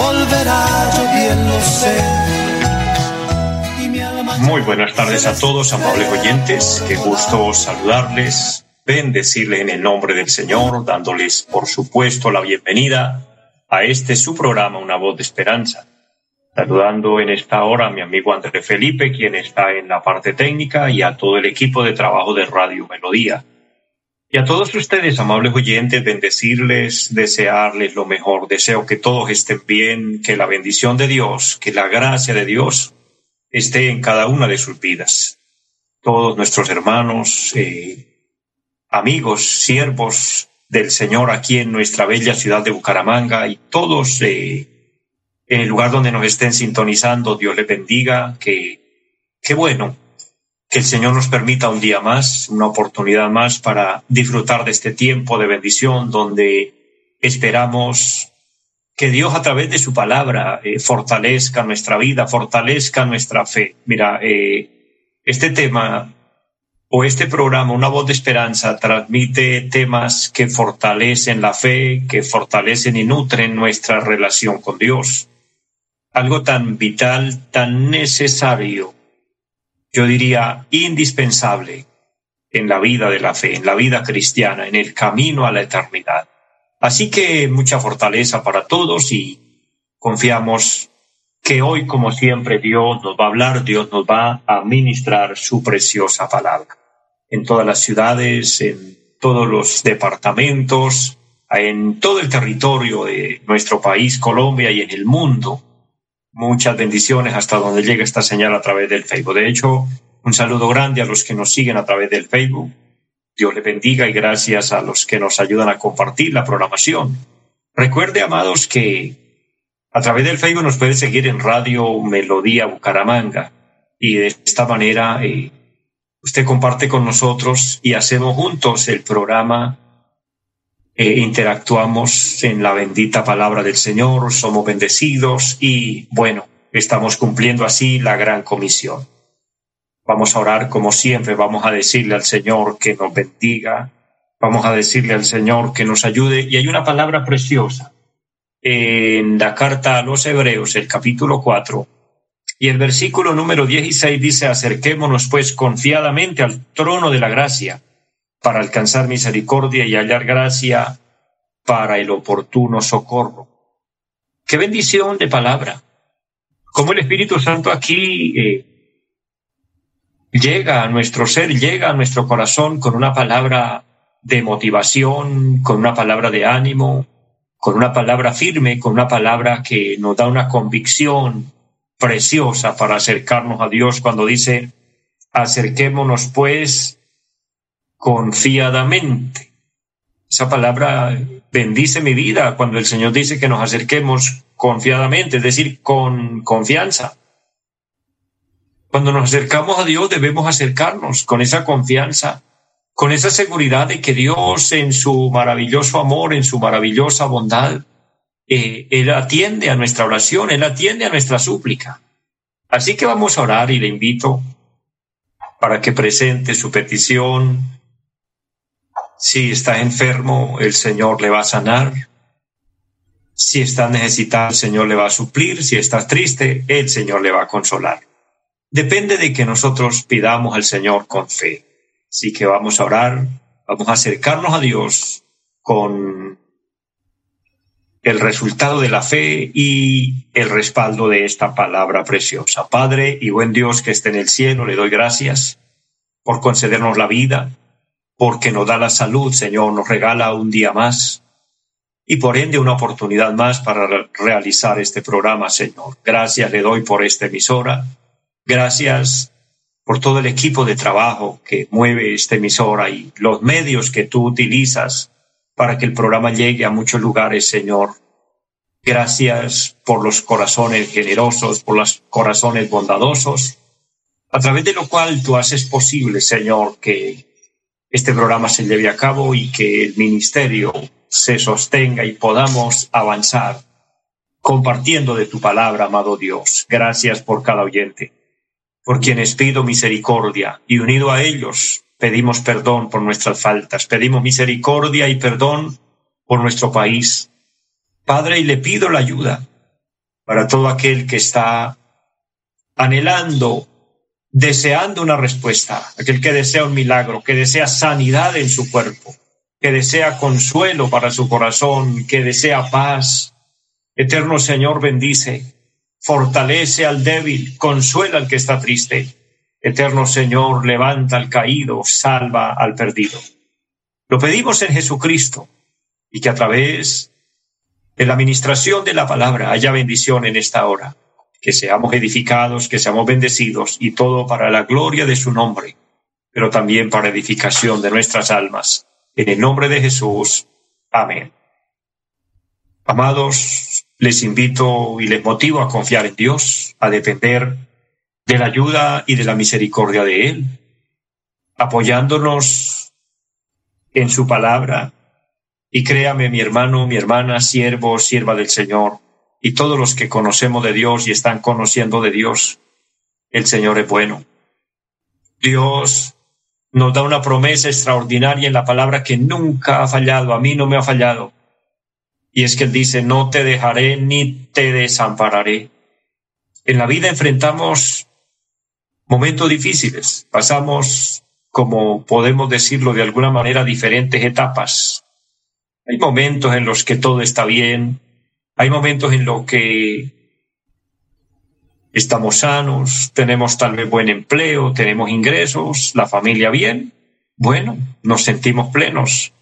volverá, yo bien lo sé muy buenas tardes a todos, amables oyentes. Qué gusto saludarles, bendecirles en el nombre del Señor, dándoles, por supuesto, la bienvenida a este su programa, Una Voz de Esperanza. Saludando en esta hora a mi amigo André Felipe, quien está en la parte técnica, y a todo el equipo de trabajo de Radio Melodía. Y a todos ustedes, amables oyentes, bendecirles, desearles lo mejor. Deseo que todos estén bien, que la bendición de Dios, que la gracia de Dios esté en cada una de sus vidas. Todos nuestros hermanos, eh, amigos, siervos del Señor aquí en nuestra bella ciudad de Bucaramanga y todos eh, en el lugar donde nos estén sintonizando, Dios les bendiga, que qué bueno que el Señor nos permita un día más, una oportunidad más para disfrutar de este tiempo de bendición donde esperamos que Dios a través de su palabra eh, fortalezca nuestra vida, fortalezca nuestra fe. Mira, eh, este tema o este programa, Una voz de esperanza, transmite temas que fortalecen la fe, que fortalecen y nutren nuestra relación con Dios. Algo tan vital, tan necesario, yo diría indispensable en la vida de la fe, en la vida cristiana, en el camino a la eternidad. Así que mucha fortaleza para todos y confiamos que hoy, como siempre, Dios nos va a hablar, Dios nos va a ministrar su preciosa palabra. En todas las ciudades, en todos los departamentos, en todo el territorio de nuestro país, Colombia, y en el mundo. Muchas bendiciones hasta donde llega esta señal a través del Facebook. De hecho, un saludo grande a los que nos siguen a través del Facebook Dios le bendiga y gracias a los que nos ayudan a compartir la programación. Recuerde, amados, que a través del Facebook nos puede seguir en Radio Melodía Bucaramanga y de esta manera eh, usted comparte con nosotros y hacemos juntos el programa. Eh, interactuamos en la bendita palabra del Señor, somos bendecidos y bueno, estamos cumpliendo así la gran comisión. Vamos a orar como siempre, vamos a decirle al Señor que nos bendiga, vamos a decirle al Señor que nos ayude. Y hay una palabra preciosa en la carta a los Hebreos, el capítulo 4, y el versículo número 16 dice, acerquémonos pues confiadamente al trono de la gracia para alcanzar misericordia y hallar gracia para el oportuno socorro. Qué bendición de palabra. Como el Espíritu Santo aquí eh, llega a nuestro ser, llega a nuestro corazón con una palabra de motivación, con una palabra de ánimo, con una palabra firme, con una palabra que nos da una convicción preciosa para acercarnos a Dios cuando dice, acerquémonos pues confiadamente. Esa palabra bendice mi vida cuando el Señor dice que nos acerquemos confiadamente, es decir, con confianza. Cuando nos acercamos a Dios debemos acercarnos con esa confianza, con esa seguridad de que Dios en su maravilloso amor, en su maravillosa bondad, eh, Él atiende a nuestra oración, Él atiende a nuestra súplica. Así que vamos a orar y le invito para que presente su petición. Si está enfermo, el Señor le va a sanar. Si está necesitado, el Señor le va a suplir. Si está triste, el Señor le va a consolar depende de que nosotros pidamos al Señor con fe. Así que vamos a orar, vamos a acercarnos a Dios con el resultado de la fe y el respaldo de esta palabra preciosa. Padre y buen Dios que esté en el cielo, le doy gracias por concedernos la vida, porque nos da la salud, Señor, nos regala un día más y por ende una oportunidad más para realizar este programa, Señor. Gracias le doy por esta emisora Gracias por todo el equipo de trabajo que mueve esta emisora y los medios que tú utilizas para que el programa llegue a muchos lugares, Señor. Gracias por los corazones generosos, por los corazones bondadosos, a través de lo cual tú haces posible, Señor, que este programa se lleve a cabo y que el ministerio se sostenga y podamos avanzar compartiendo de tu palabra, amado Dios. Gracias por cada oyente, por quienes pido misericordia y unido a ellos pedimos perdón por nuestras faltas, pedimos misericordia y perdón por nuestro país. Padre, y le pido la ayuda para todo aquel que está anhelando, deseando una respuesta, aquel que desea un milagro, que desea sanidad en su cuerpo, que desea consuelo para su corazón, que desea paz. Eterno Señor, bendice, fortalece al débil, consuela al que está triste. Eterno Señor, levanta al caído, salva al perdido. Lo pedimos en Jesucristo y que a través de la administración de la palabra haya bendición en esta hora, que seamos edificados, que seamos bendecidos y todo para la gloria de su nombre, pero también para edificación de nuestras almas. En el nombre de Jesús. Amén. Amados, les invito y les motivo a confiar en Dios, a depender de la ayuda y de la misericordia de Él, apoyándonos en su palabra. Y créame, mi hermano, mi hermana, siervo, sierva del Señor, y todos los que conocemos de Dios y están conociendo de Dios, el Señor es bueno. Dios nos da una promesa extraordinaria en la palabra que nunca ha fallado, a mí no me ha fallado. Y es que Él dice, no te dejaré ni te desampararé. En la vida enfrentamos momentos difíciles, pasamos, como podemos decirlo de alguna manera, diferentes etapas. Hay momentos en los que todo está bien, hay momentos en los que estamos sanos, tenemos tal vez buen empleo, tenemos ingresos, la familia bien, bueno, nos sentimos plenos.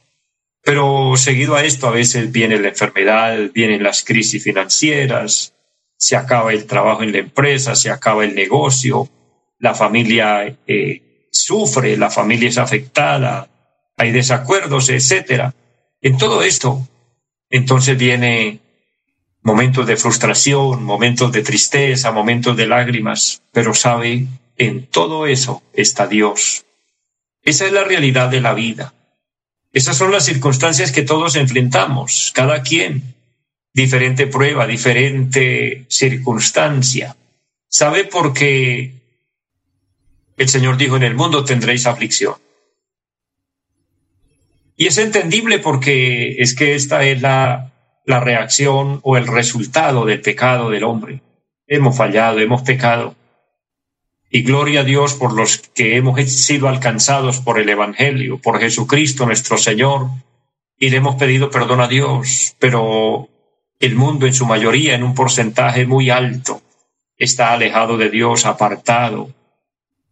Pero seguido a esto, a veces viene la enfermedad, vienen las crisis financieras, se acaba el trabajo en la empresa, se acaba el negocio, la familia eh, sufre, la familia es afectada, hay desacuerdos, etcétera. En todo esto, entonces viene momentos de frustración, momentos de tristeza, momentos de lágrimas, pero sabe, en todo eso está Dios. Esa es la realidad de la vida. Esas son las circunstancias que todos enfrentamos, cada quien, diferente prueba, diferente circunstancia. ¿Sabe por qué el Señor dijo, en el mundo tendréis aflicción? Y es entendible porque es que esta es la la reacción o el resultado del pecado del hombre. Hemos fallado, hemos pecado. Y gloria a Dios por los que hemos sido alcanzados por el Evangelio, por Jesucristo nuestro Señor, y le hemos pedido perdón a Dios, pero el mundo en su mayoría, en un porcentaje muy alto, está alejado de Dios, apartado.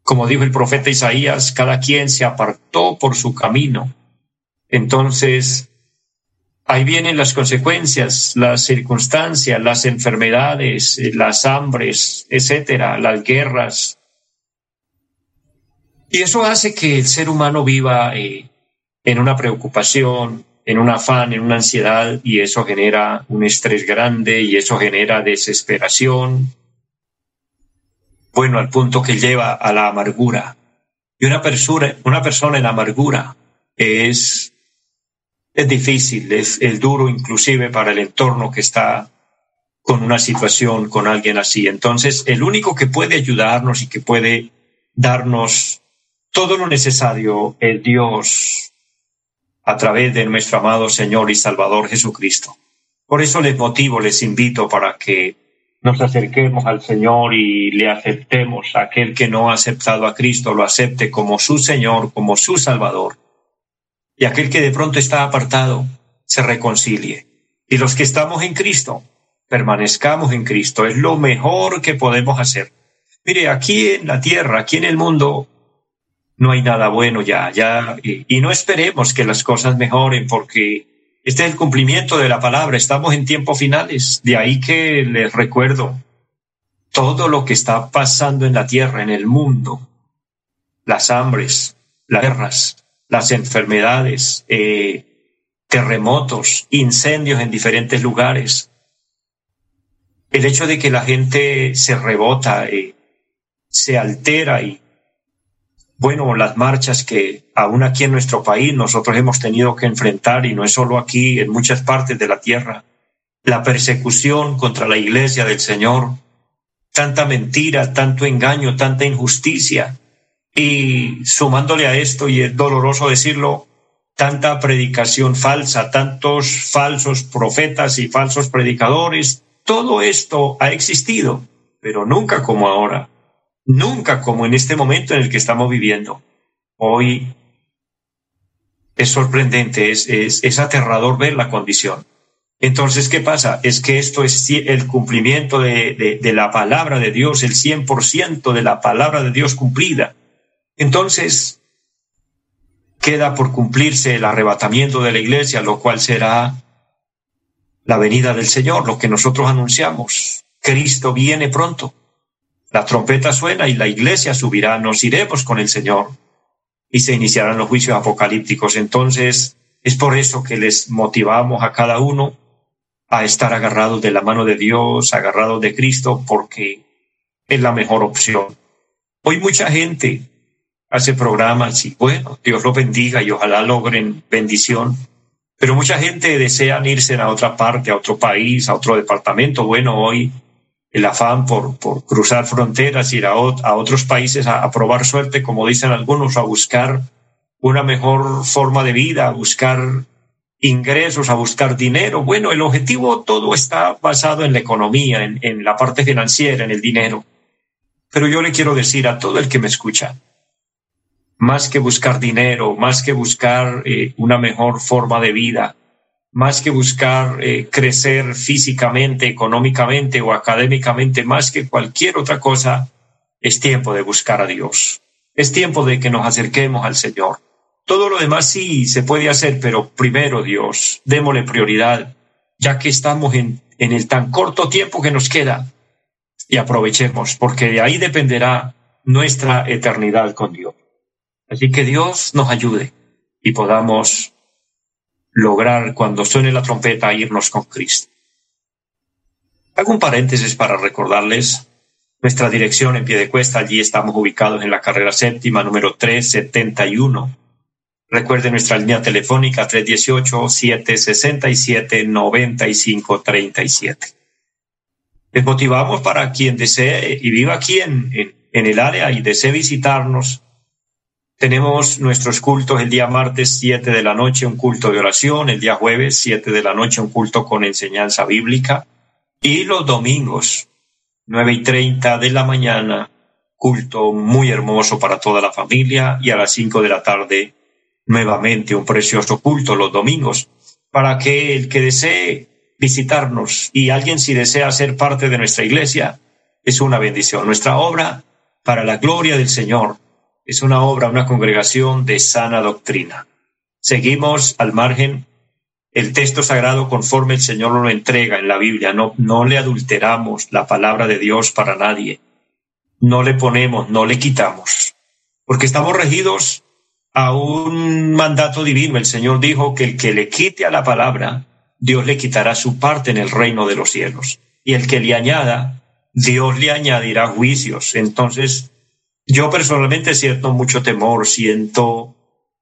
Como dijo el profeta Isaías, cada quien se apartó por su camino. Entonces, ahí vienen las consecuencias, las circunstancias, las enfermedades, eh, las hambres, etcétera, las guerras. Y eso hace que el ser humano viva eh, en una preocupación, en un afán, en una ansiedad, y eso genera un estrés grande y eso genera desesperación. Bueno, al punto que lleva a la amargura. Y una persona, una persona en amargura es es difícil, es, duro inclusive para el entorno que está con una situación, con alguien así. Entonces, el único que puede ayudarnos y que puede darnos todo lo necesario es Dios a través de nuestro amado Señor y Salvador Jesucristo. Por eso les motivo, les invito para que nos acerquemos al Señor y le aceptemos. Aquel que no ha aceptado a Cristo lo acepte como su Señor, como su Salvador y aquel que de pronto está apartado se reconcilie. Y los que estamos en Cristo, permanezcamos en Cristo. Es lo mejor que podemos hacer. Mire, aquí en la tierra, aquí en el mundo, no hay nada bueno ya, ya, y, no esperemos que las cosas mejoren porque este es el cumplimiento de la palabra. Estamos en tiempos finales. De ahí que les recuerdo todo lo que está pasando en la tierra, en el mundo, las hambres, las guerras, las enfermedades, eh, terremotos, incendios en diferentes lugares. el hecho de que la gente se rebota, y se altera y, bueno, las marchas que aún aquí en nuestro país nosotros hemos tenido que enfrentar, y no es solo aquí, en muchas partes de la tierra, la persecución contra la iglesia del Señor, tanta mentira, tanto engaño, tanta injusticia, y sumándole a esto, y es doloroso decirlo, tanta predicación falsa, tantos falsos profetas y falsos predicadores, todo esto ha existido, pero nunca como ahora, nunca como en este momento en el que estamos viviendo. Hoy es sorprendente, es, es, aterrador ver la condición. Entonces, ¿qué pasa? Es que esto es el cumplimiento de, de, la palabra de Dios, el 100% de la palabra de Dios cumplida. Entonces, queda por cumplirse el arrebatamiento de la iglesia, lo cual será la venida del Señor, lo que nosotros anunciamos. Cristo viene pronto. La trompeta suena y la iglesia subirá, nos iremos con el Señor y se iniciarán los juicios apocalípticos. Entonces, es por eso que les motivamos a cada uno a estar agarrados de la mano de Dios, agarrados de Cristo, porque es la mejor opción. Hoy mucha gente hace programas y bueno, Dios los bendiga y ojalá logren bendición. Pero mucha gente desea irse a otra parte, a otro país, a otro departamento. Bueno, hoy el afán por, por cruzar fronteras, ir a, otros países a, a, probar suerte, como dicen algunos, a buscar una mejor forma de vida, a buscar ingresos, a buscar dinero. Bueno, el objetivo todo está basado en la economía, en, en la parte financiera, en el dinero. Pero yo le quiero decir a todo el que me escucha, más que buscar dinero, más que buscar eh, una mejor forma de vida, más que buscar eh, crecer físicamente, económicamente o académicamente, más que cualquier otra cosa, es tiempo de buscar a Dios. Es tiempo de que nos acerquemos al Señor. Todo lo demás sí se puede hacer, pero primero Dios, démosle prioridad, ya que estamos en, en el tan corto tiempo que nos queda, y aprovechemos, porque de ahí dependerá nuestra eternidad con Dios. Así que Dios nos ayude y podamos lograr cuando suene la trompeta irnos con Cristo. Hago un paréntesis para recordarles nuestra dirección en pie de cuesta. Allí estamos ubicados en la carrera séptima número 371. Recuerde nuestra línea telefónica 318-767-9537. Les motivamos para quien desee y viva aquí en, en, en el área y desee visitarnos tenemos nuestros cultos el día martes 7 de la noche, un culto de oración, el día jueves 7 de la noche, un culto con enseñanza bíblica, y los domingos 9 y 30 de la mañana, culto muy hermoso para toda la familia, y a las 5 de la tarde nuevamente un precioso culto los domingos, para que el que desee visitarnos y alguien si desea ser parte de nuestra iglesia, es una bendición. Nuestra obra para la gloria del Señor es una obra, una congregación de sana doctrina. Seguimos al margen el texto sagrado conforme el Señor lo entrega en la Biblia. No, no le adulteramos la palabra de Dios para nadie. No le ponemos, no le quitamos. Porque estamos regidos a un mandato divino. El Señor dijo que el que le quite a la palabra, Dios le quitará su parte en el reino de los cielos. Y el que le añada, Dios le añadirá juicios. Entonces, yo personalmente siento mucho temor, siento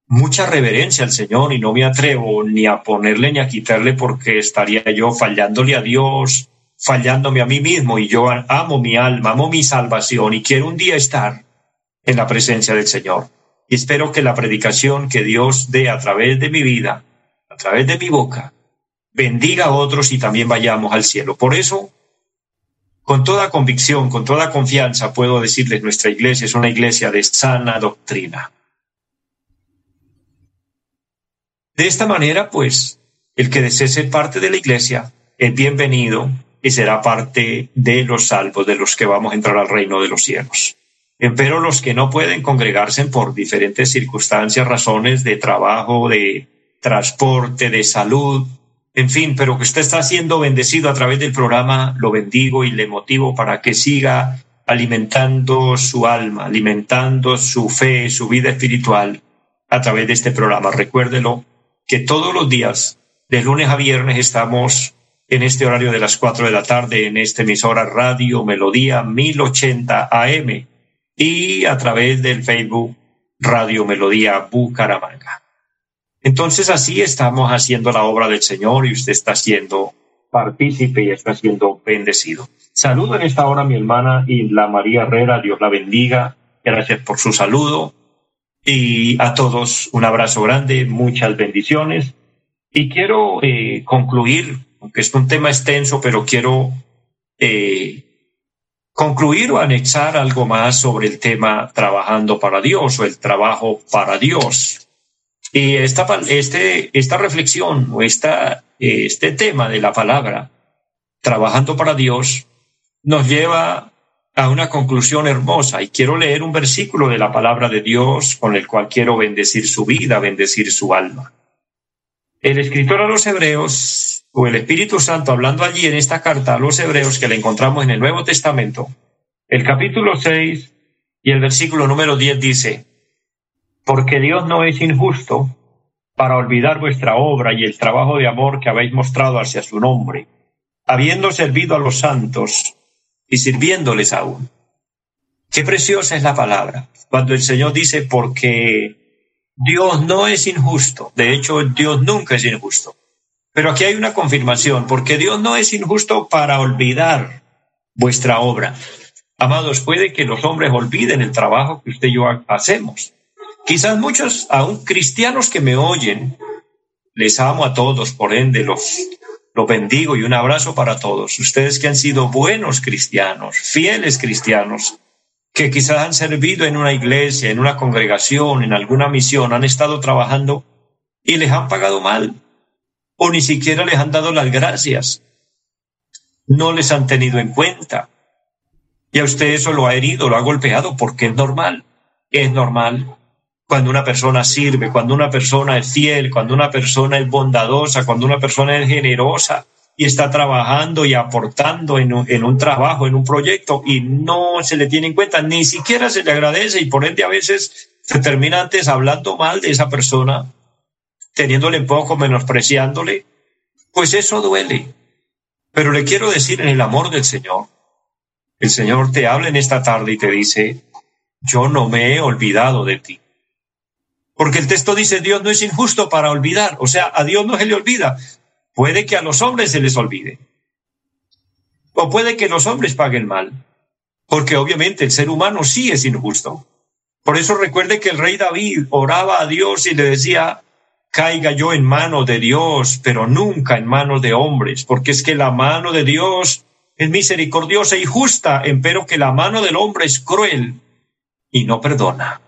mucha reverencia al Señor y no me atrevo ni a ponerle ni a quitarle porque estaría yo fallándole a Dios, fallándome a mí mismo y yo amo mi alma, amo mi salvación y quiero un día estar en la presencia del Señor. Y espero que la predicación que Dios dé a través de mi vida, a través de mi boca, bendiga a otros y también vayamos al cielo. Por eso con toda convicción, con toda confianza, puedo decirles, nuestra iglesia es una iglesia de sana doctrina. De esta manera, pues, el que desee ser parte de la iglesia es bienvenido y será parte de los salvos, de los que vamos a entrar al reino de los cielos. Pero los que no pueden congregarse por diferentes circunstancias, razones de trabajo, de transporte, de salud, en fin, pero que usted está siendo bendecido a través del programa, lo bendigo y le motivo para que siga alimentando su alma, alimentando su fe, su vida espiritual a través de este programa. Recuérdelo que todos los días, de lunes a viernes, estamos en este horario de las cuatro de la tarde en esta emisora Radio Melodía 1080 AM y a través del Facebook Radio Melodía Bucaramanga. Entonces así estamos haciendo la obra del Señor y usted está siendo partícipe y está siendo bendecido. Saludo en esta hora a mi hermana Isla María Herrera, Dios la bendiga. Gracias por su saludo. Y a todos un abrazo grande, muchas bendiciones. Y quiero eh, concluir, aunque es un tema extenso, pero quiero eh, concluir o anexar algo más sobre el tema trabajando para Dios o el trabajo para Dios. Y esta, este, esta reflexión o esta, este tema de la palabra, trabajando para Dios, nos lleva a una conclusión hermosa y quiero leer un versículo de la palabra de Dios con el cual quiero bendecir su vida, bendecir su alma. El escritor a los hebreos o el Espíritu Santo hablando allí en esta carta a los hebreos que la encontramos en el Nuevo Testamento, el capítulo 6 y el versículo número 10 dice, porque Dios no es injusto para olvidar vuestra obra y el trabajo de amor que habéis mostrado hacia su nombre, habiendo servido a los santos y sirviéndoles aún. Qué preciosa es la palabra, cuando el Señor dice, porque Dios no es injusto, de hecho Dios nunca es injusto. Pero aquí hay una confirmación, porque Dios no es injusto para olvidar vuestra obra. Amados, puede que los hombres olviden el trabajo que usted y yo hacemos, Quizás muchos, aún cristianos que me oyen, les amo a todos, por ende los, los bendigo y un abrazo para todos. Ustedes que han sido buenos cristianos, fieles cristianos, que quizás han servido en una iglesia, en una congregación, en alguna misión, han estado trabajando y les han pagado mal o ni siquiera les han dado las gracias. No les han tenido en cuenta. Y a usted eso lo ha herido, lo ha golpeado porque es normal. Es normal cuando una persona sirve, cuando una persona es fiel, cuando una persona es bondadosa, cuando una persona es generosa y está trabajando y aportando en un, trabajo, en un proyecto y no se le tiene en cuenta, ni siquiera se le agradece y por ende a veces se termina antes hablando mal de esa persona, teniéndole poco, menospreciándole, pues eso duele. Pero le quiero decir en el amor del Señor, el Señor te habla en esta tarde y te dice, yo no me he olvidado de ti. Porque el texto dice, Dios no es injusto para olvidar, o sea, a Dios no se le olvida. Puede que a los hombres se les olvide. O puede que los hombres paguen mal, porque obviamente el ser humano sí es injusto. Por eso recuerde que el rey David oraba a Dios y le decía, caiga yo en manos de Dios, pero nunca en manos de hombres, porque es que la mano de Dios es misericordiosa y justa, empero que la mano del hombre es cruel y no perdona.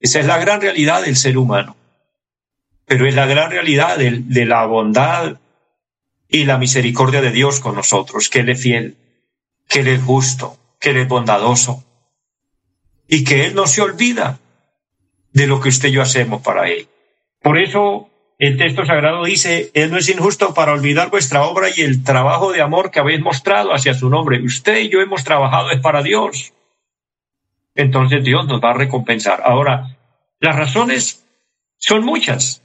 Esa es la gran realidad del ser humano. Pero es la gran realidad de, la bondad y la misericordia de Dios con nosotros, que Él es fiel, que Él es justo, que Él es bondadoso y que Él no se olvida de lo que usted y yo hacemos para Él. Por eso el texto sagrado dice, Él no es injusto para olvidar vuestra obra y el trabajo de amor que habéis mostrado hacia su nombre. Usted y yo hemos trabajado es para Dios entonces Dios nos va a recompensar. Ahora, las razones son muchas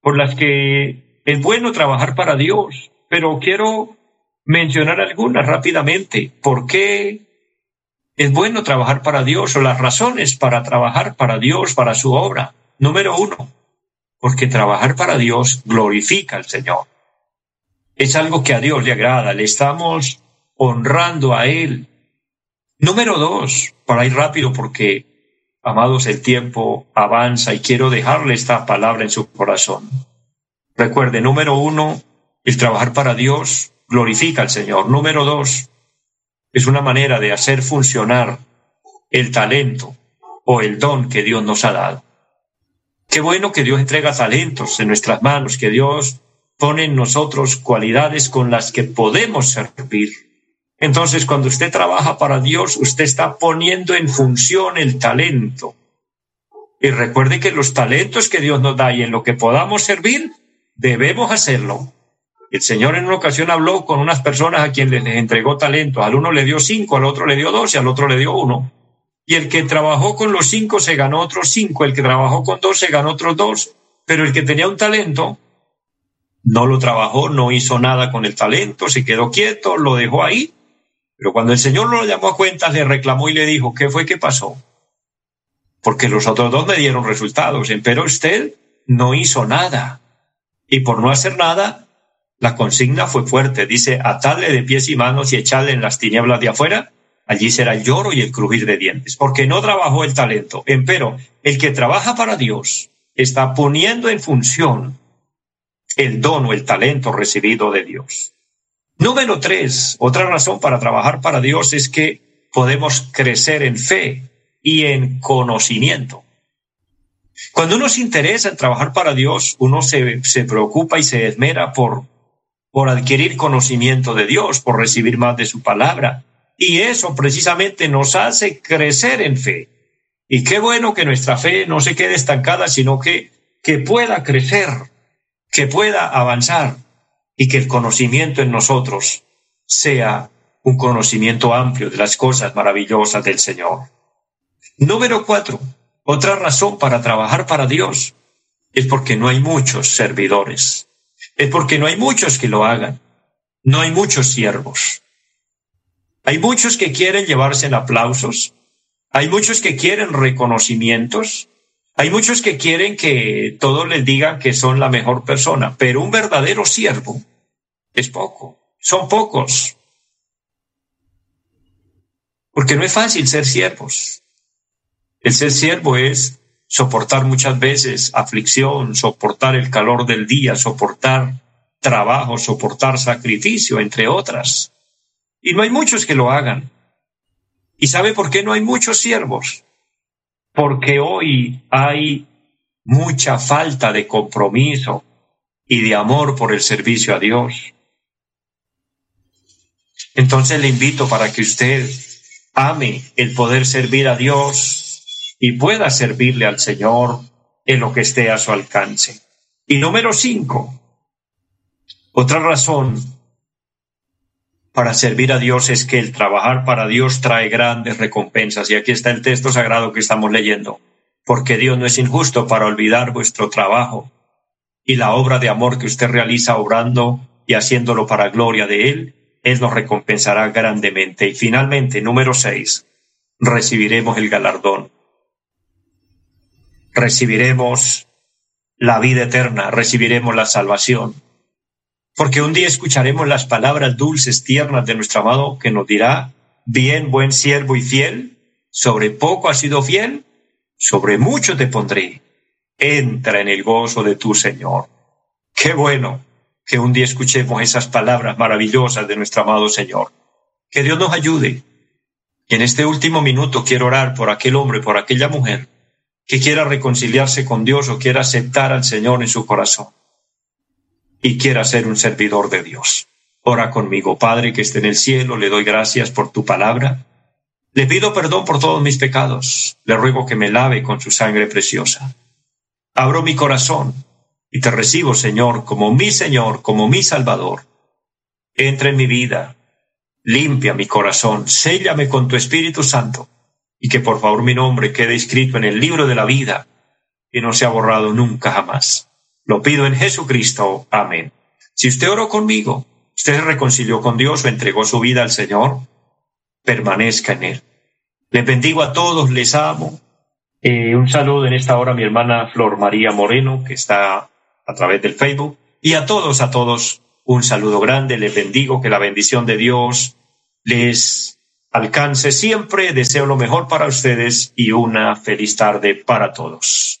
por las que es bueno trabajar para Dios, pero quiero mencionar algunas rápidamente. ¿Por qué es bueno trabajar para Dios o las razones para trabajar para Dios, para su obra? Número uno, porque trabajar para Dios glorifica al Señor. Es algo que a Dios le agrada, le estamos honrando a Él, Número dos, para ir rápido porque, amados, el tiempo avanza y quiero dejarle esta palabra en su corazón. Recuerde, número uno, el trabajar para Dios glorifica al Señor. Número dos, es una manera de hacer funcionar el talento o el don que Dios nos ha dado. Qué bueno que Dios entrega talentos en nuestras manos, que Dios pone en nosotros cualidades con las que podemos servir entonces, cuando usted trabaja para Dios, usted está poniendo en función el talento. Y recuerde que los talentos que Dios nos da y en lo que podamos servir, debemos hacerlo. El Señor en una ocasión habló con unas personas a quienes les entregó talentos. Al uno le dio cinco, al otro le dio dos y al otro le dio uno. Y el que trabajó con los cinco se ganó otros cinco, el que trabajó con dos se ganó otros dos. Pero el que tenía un talento no lo trabajó, no hizo nada con el talento, se quedó quieto, lo dejó ahí. Pero cuando el Señor lo llamó a cuentas, le reclamó y le dijo, ¿qué fue que pasó? Porque los otros dos me dieron resultados, pero usted no hizo nada. Y por no hacer nada, la consigna fue fuerte. Dice, atadle de pies y manos y echadle en las tinieblas de afuera. Allí será el lloro y el crujir de dientes, porque no trabajó el talento. Empero, el que trabaja para Dios está poniendo en función el don o el talento recibido de Dios. Número tres, otra razón para trabajar para Dios es que podemos crecer en fe y en conocimiento. Cuando uno se interesa en trabajar para Dios, uno se, se preocupa y se esmera por, por adquirir conocimiento de Dios, por recibir más de su palabra. Y eso precisamente nos hace crecer en fe. Y qué bueno que nuestra fe no se quede estancada, sino que, que pueda crecer, que pueda avanzar y que el conocimiento en nosotros sea un conocimiento amplio de las cosas maravillosas del Señor. Número cuatro, otra razón para trabajar para Dios es porque no hay muchos servidores, es porque no hay muchos que lo hagan, no hay muchos siervos. Hay muchos que quieren llevarse en aplausos, hay muchos que quieren reconocimientos, hay muchos que quieren que todos les digan que son la mejor persona, pero un verdadero siervo es poco, son pocos. Porque no es fácil ser siervos. El ser siervo es soportar muchas veces aflicción, soportar el calor del día, soportar trabajo, soportar sacrificio, entre otras. Y no hay muchos que lo hagan. ¿Y sabe por qué no hay muchos siervos? Porque hoy hay mucha falta de compromiso y de amor por el servicio a Dios. Entonces le invito para que usted ame el poder servir a Dios y pueda servirle al Señor en lo que esté a su alcance. Y número cinco, otra razón para servir a Dios es que el trabajar para Dios trae grandes recompensas. Y aquí está el texto sagrado que estamos leyendo. Porque Dios no es injusto para olvidar vuestro trabajo y la obra de amor que usted realiza obrando y haciéndolo para gloria de Él. Él nos recompensará grandemente. Y finalmente, número seis, recibiremos el galardón. Recibiremos la vida eterna, recibiremos la salvación porque un día escucharemos las palabras dulces, tiernas de nuestro amado que nos dirá, bien, buen siervo y fiel, sobre poco has sido fiel, sobre mucho te pondré. Entra en el gozo de tu Señor. Qué bueno que un día escuchemos esas palabras maravillosas de nuestro amado Señor. Que Dios nos ayude. Y en este último minuto quiero orar por aquel hombre, por aquella mujer que quiera reconciliarse con Dios o quiera aceptar al Señor en su corazón y quiera ser un servidor de Dios. Ora conmigo, Padre que esté en el cielo, le doy gracias por tu palabra. Le pido perdón por todos mis pecados. Le ruego que me lave con su sangre preciosa. Abro mi corazón y te recibo, Señor, como mi Señor, como mi Salvador. Entra en mi vida, limpia mi corazón, séllame con tu Espíritu Santo, y que por favor mi nombre quede escrito en el libro de la vida y no sea borrado nunca jamás. Lo pido en Jesucristo. Amén. Si usted oró conmigo, usted se reconcilió con Dios o entregó su vida al Señor, permanezca en Él. Les bendigo a todos, les amo. Eh, un saludo en esta hora a mi hermana Flor María Moreno, que está a través del Facebook. Y a todos, a todos, un saludo grande. Les bendigo que la bendición de Dios les alcance siempre. Deseo lo mejor para ustedes y una feliz tarde para todos.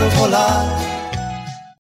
不拖拉。